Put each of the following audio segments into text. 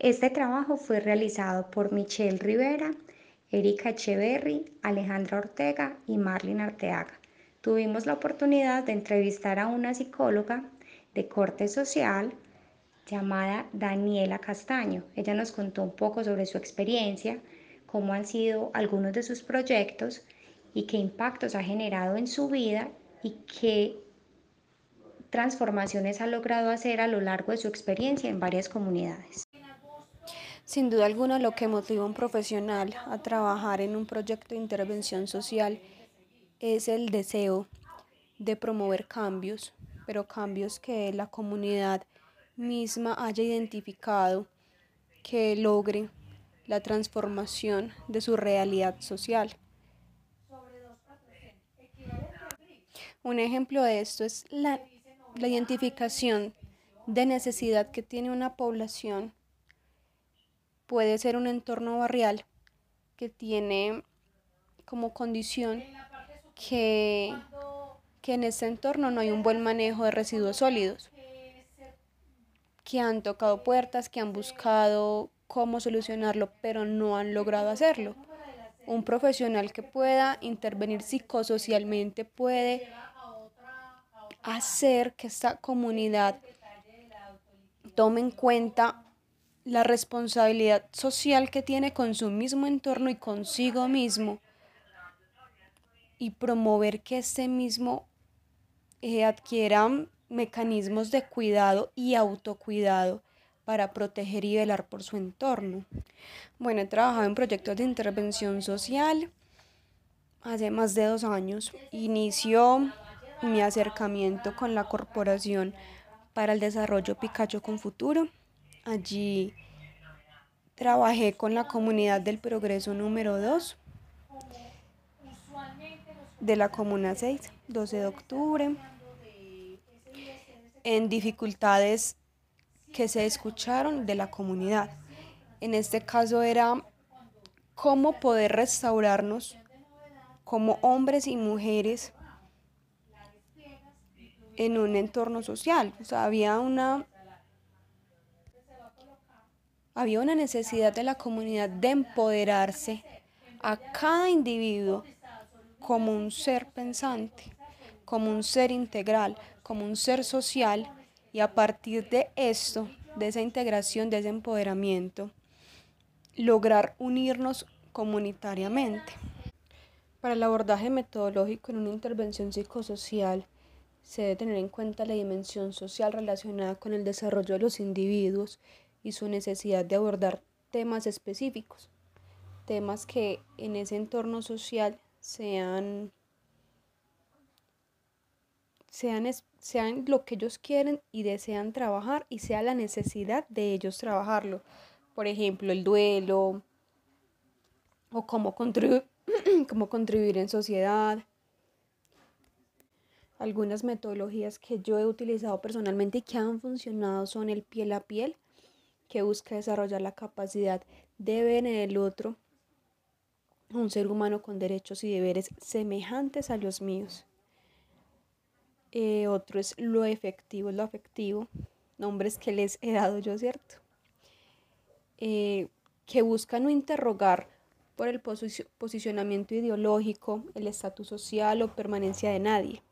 Este trabajo fue realizado por Michelle Rivera, Erika Echeverry, Alejandra Ortega y Marlene Arteaga. Tuvimos la oportunidad de entrevistar a una psicóloga de corte social llamada Daniela Castaño. Ella nos contó un poco sobre su experiencia, cómo han sido algunos de sus proyectos y qué impactos ha generado en su vida y qué transformaciones ha logrado hacer a lo largo de su experiencia en varias comunidades. Sin duda alguna lo que motiva a un profesional a trabajar en un proyecto de intervención social es el deseo de promover cambios, pero cambios que la comunidad misma haya identificado que logren la transformación de su realidad social. Un ejemplo de esto es la, la identificación de necesidad que tiene una población. Puede ser un entorno barrial que tiene como condición que, que en ese entorno no hay un buen manejo de residuos sólidos, que han tocado puertas, que han buscado cómo solucionarlo, pero no han logrado hacerlo. Un profesional que pueda intervenir psicosocialmente puede hacer que esta comunidad tome en cuenta la responsabilidad social que tiene con su mismo entorno y consigo mismo y promover que este mismo eh, adquiera mecanismos de cuidado y autocuidado para proteger y velar por su entorno. Bueno, he trabajado en proyectos de intervención social hace más de dos años. Inició mi acercamiento con la Corporación para el Desarrollo Picacho con Futuro. Allí trabajé con la comunidad del Progreso número 2 de la Comuna 6, 12 de octubre, en dificultades que se escucharon de la comunidad. En este caso era cómo poder restaurarnos como hombres y mujeres en un entorno social. O sea, había una, había una necesidad de la comunidad de empoderarse a cada individuo como un ser pensante, como un ser integral, como un ser social y a partir de esto, de esa integración, de ese empoderamiento, lograr unirnos comunitariamente. Para el abordaje metodológico en una intervención psicosocial, se debe tener en cuenta la dimensión social relacionada con el desarrollo de los individuos y su necesidad de abordar temas específicos, temas que en ese entorno social sean, sean, sean lo que ellos quieren y desean trabajar y sea la necesidad de ellos trabajarlo. Por ejemplo, el duelo o cómo, cómo contribuir en sociedad, algunas metodologías que yo he utilizado personalmente y que han funcionado son el piel a piel, que busca desarrollar la capacidad de ver en el otro un ser humano con derechos y deberes semejantes a los míos. Eh, otro es lo efectivo, lo afectivo, nombres que les he dado yo, ¿cierto? Eh, que buscan no interrogar por el posicionamiento ideológico, el estatus social o permanencia de nadie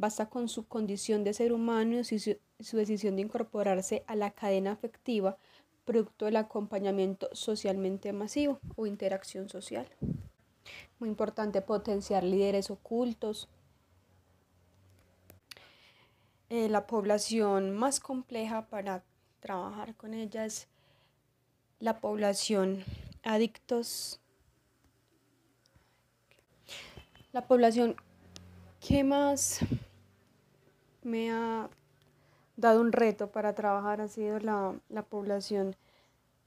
Basta con su condición de ser humano y su, decisión de incorporarse a la cadena afectiva, producto del acompañamiento socialmente masivo o interacción social. Muy importante potenciar líderes ocultos. Eh, la población más compleja para trabajar con ella es la población adictos. La población que más me ha dado un reto para trabajar ha sido la, población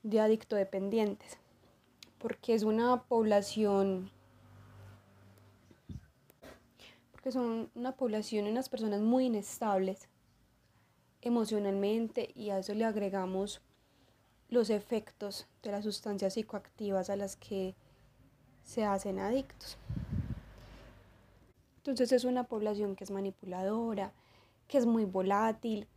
de adicto dependientes, porque es una población, porque son una población, unas personas muy inestables emocionalmente y a eso le agregamos los efectos de las sustancias psicoactivas a las que se hacen adictos. Entonces es una población que es manipuladora, que es muy volátil,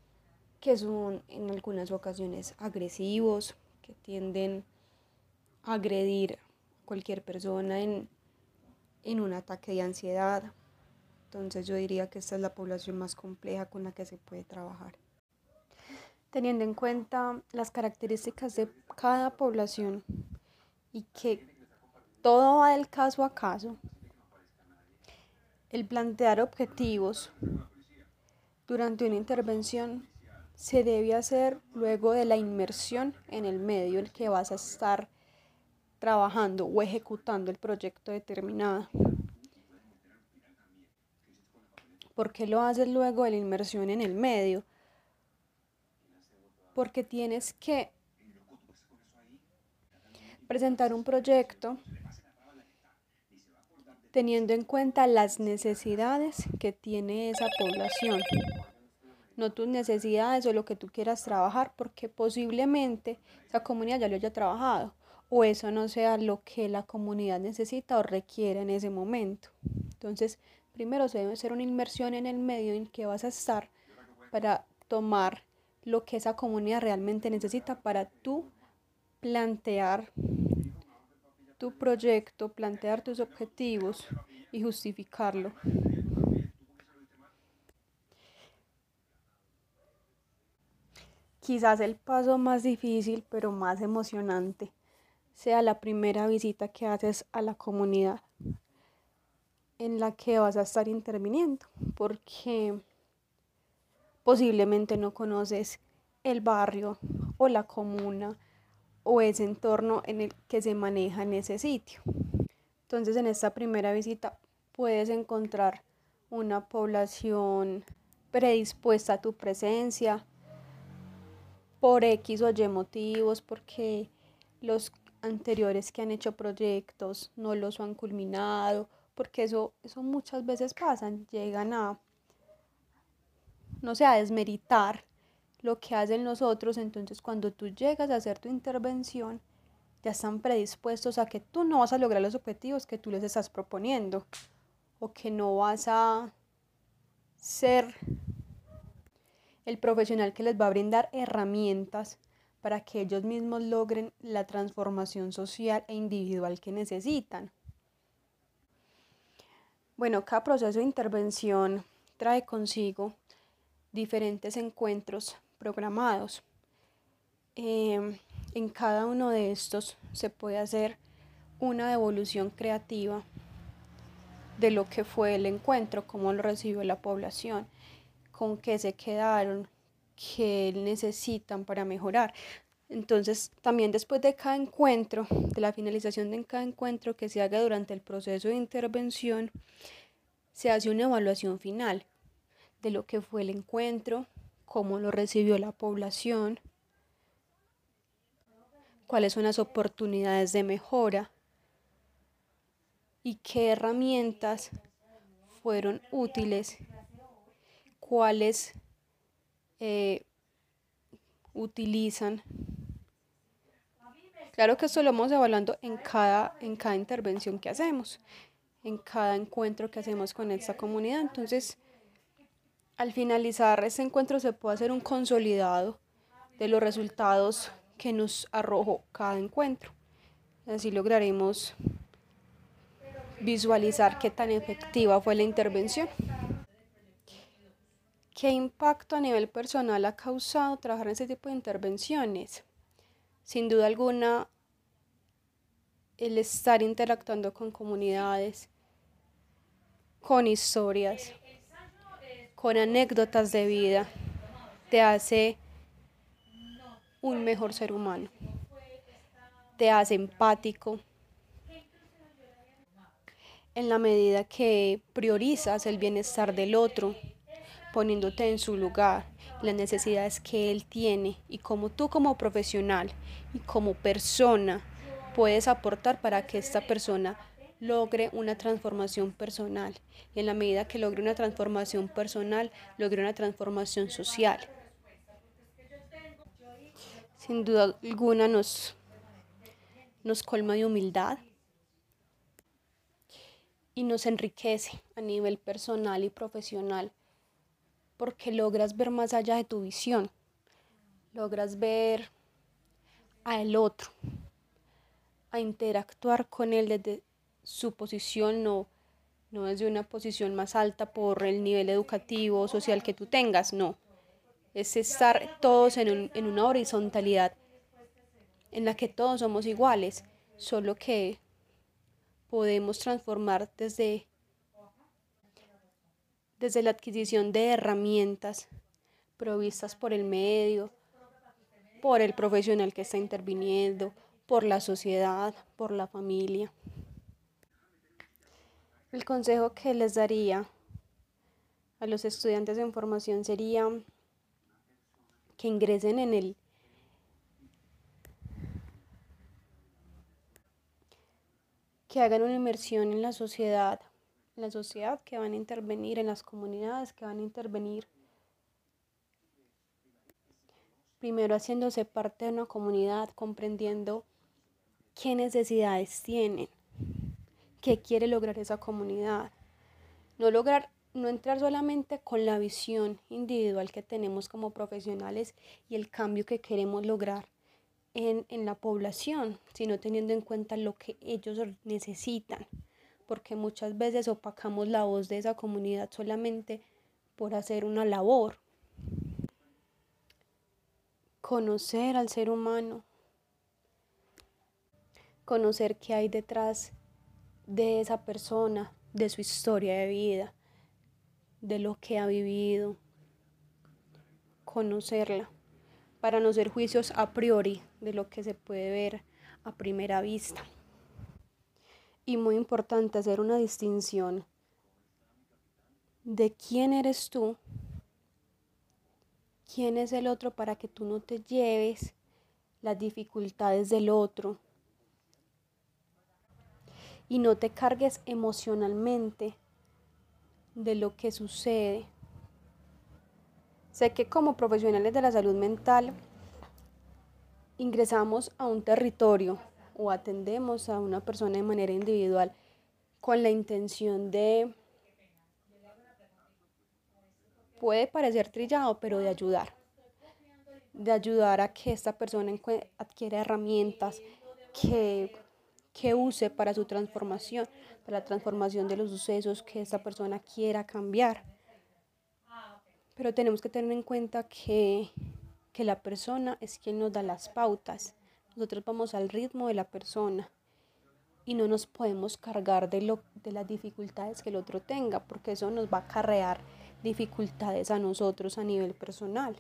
que son en algunas ocasiones agresivos, que tienden a agredir a cualquier persona en, en un ataque de ansiedad. Entonces yo diría que esta es la población más compleja con la que se puede trabajar. Teniendo en cuenta las características de cada población y que todo va del caso a caso, el plantear objetivos durante una intervención se debe hacer luego de la inmersión en el medio en el que vas a estar trabajando o ejecutando el proyecto determinado. ¿Por qué lo haces luego de la inmersión en el medio? Porque tienes que presentar un proyecto teniendo en cuenta las necesidades que tiene esa población, no tus necesidades o lo que tú quieras trabajar, porque posiblemente esa comunidad ya lo haya trabajado o eso no sea lo que la comunidad necesita o requiere en ese momento. Entonces, primero se debe hacer una inmersión en el medio en que vas a estar para tomar lo que esa comunidad realmente necesita para tú plantear tu proyecto, plantear tus objetivos y justificarlo. Quizás el paso más difícil, pero más emocionante, sea la primera visita que haces a la comunidad en la que vas a estar interviniendo, porque posiblemente no conoces el barrio o la comuna o ese entorno en el que se maneja en ese sitio. Entonces en esta primera visita puedes encontrar una población predispuesta a tu presencia por X o Y motivos, porque los anteriores que han hecho proyectos no los han culminado, porque eso, eso muchas veces pasa, llegan a, no sé, a desmeritar lo que hacen los otros, entonces cuando tú llegas a hacer tu intervención, ya están predispuestos a que tú no vas a lograr los objetivos que tú les estás proponiendo o que no vas a ser el profesional que les va a brindar herramientas para que ellos mismos logren la transformación social e individual que necesitan. Bueno, cada proceso de intervención trae consigo diferentes encuentros programados. Em, en cada uno de estos se puede hacer una devolución creativa de lo que fue el encuentro, cómo lo recibió la población, con qué se quedaron, qué necesitan para mejorar. Entonces, también después de cada encuentro, de la finalización de cada encuentro que se haga durante el proceso de intervención, se hace una evaluación final de lo que fue el encuentro, cómo lo recibió la población, cuáles son las oportunidades de mejora y qué herramientas fueron útiles, cuáles eh, utilizan. Claro que esto lo vamos evaluando en cada, en cada intervención que hacemos, en cada encuentro que hacemos con esta comunidad. Entonces, al finalizar este encuentro se puede hacer un consolidado de los resultados que nos arrojó cada encuentro. Así lograremos visualizar qué tan efectiva fue la intervención. ¿Qué impacto a nivel personal ha causado trabajar en este tipo de intervenciones? Sin duda alguna, el estar interactuando con comunidades, con historias, con anécdotas de vida, te hace un mejor ser humano, te hace empático. En la medida que priorizas el bienestar del otro, poniéndote en su lugar, las necesidades que él tiene y como tú como profesional y como persona puedes aportar para que esta persona logre una transformación personal. Y en la medida que logre una transformación personal, logre una transformación social. Sin duda alguna nos, nos colma de humildad y nos enriquece a nivel personal y profesional porque logras ver más allá de tu visión, logras ver al otro, a interactuar con él desde su posición, no, no desde una posición más alta por el nivel educativo o social que tú tengas, no. Es estar todos en, en una horizontalidad en la que todos somos iguales, solo que podemos transformar desde, desde la adquisición de herramientas provistas por el medio, por el profesional que está interviniendo, por la sociedad, por la familia. El consejo que les daría a los estudiantes en formación sería que ingresen en el que hagan una inmersión en la sociedad, en la sociedad que van a intervenir, en las comunidades que van a intervenir. Primero haciéndose parte de una comunidad, comprendiendo qué necesidades tienen, qué quiere lograr esa comunidad. No lograr, no entrar solamente con la visión individual que tenemos como profesionales y el cambio que queremos lograr, en, la población, sino teniendo en cuenta lo que ellos necesitan, porque muchas veces opacamos la voz de esa comunidad solamente por hacer una labor. Conocer al ser humano, conocer qué hay detrás de esa persona, de su historia de vida, de lo que ha vivido, conocerla para no ser juicios a priori de lo que se puede ver a primera vista. Y muy importante hacer una distinción de quién eres tú, quién es el otro para que tú no te lleves las dificultades del otro y no te cargues emocionalmente de lo que sucede. Sé que como profesionales de la salud mental ingresamos a un territorio o atendemos a una persona de manera individual con la intención de, puede parecer trillado, pero de ayudar, de ayudar a que esta persona adquiera herramientas que, que use para su transformación, para la transformación de los sucesos que esta persona quiera cambiar pero tenemos que tener en cuenta que, que la persona es quien nos da las pautas. Nosotros vamos al ritmo de la persona y no nos podemos cargar de, lo, de las dificultades que el otro tenga, porque eso nos va a acarrear dificultades a nosotros a nivel personal.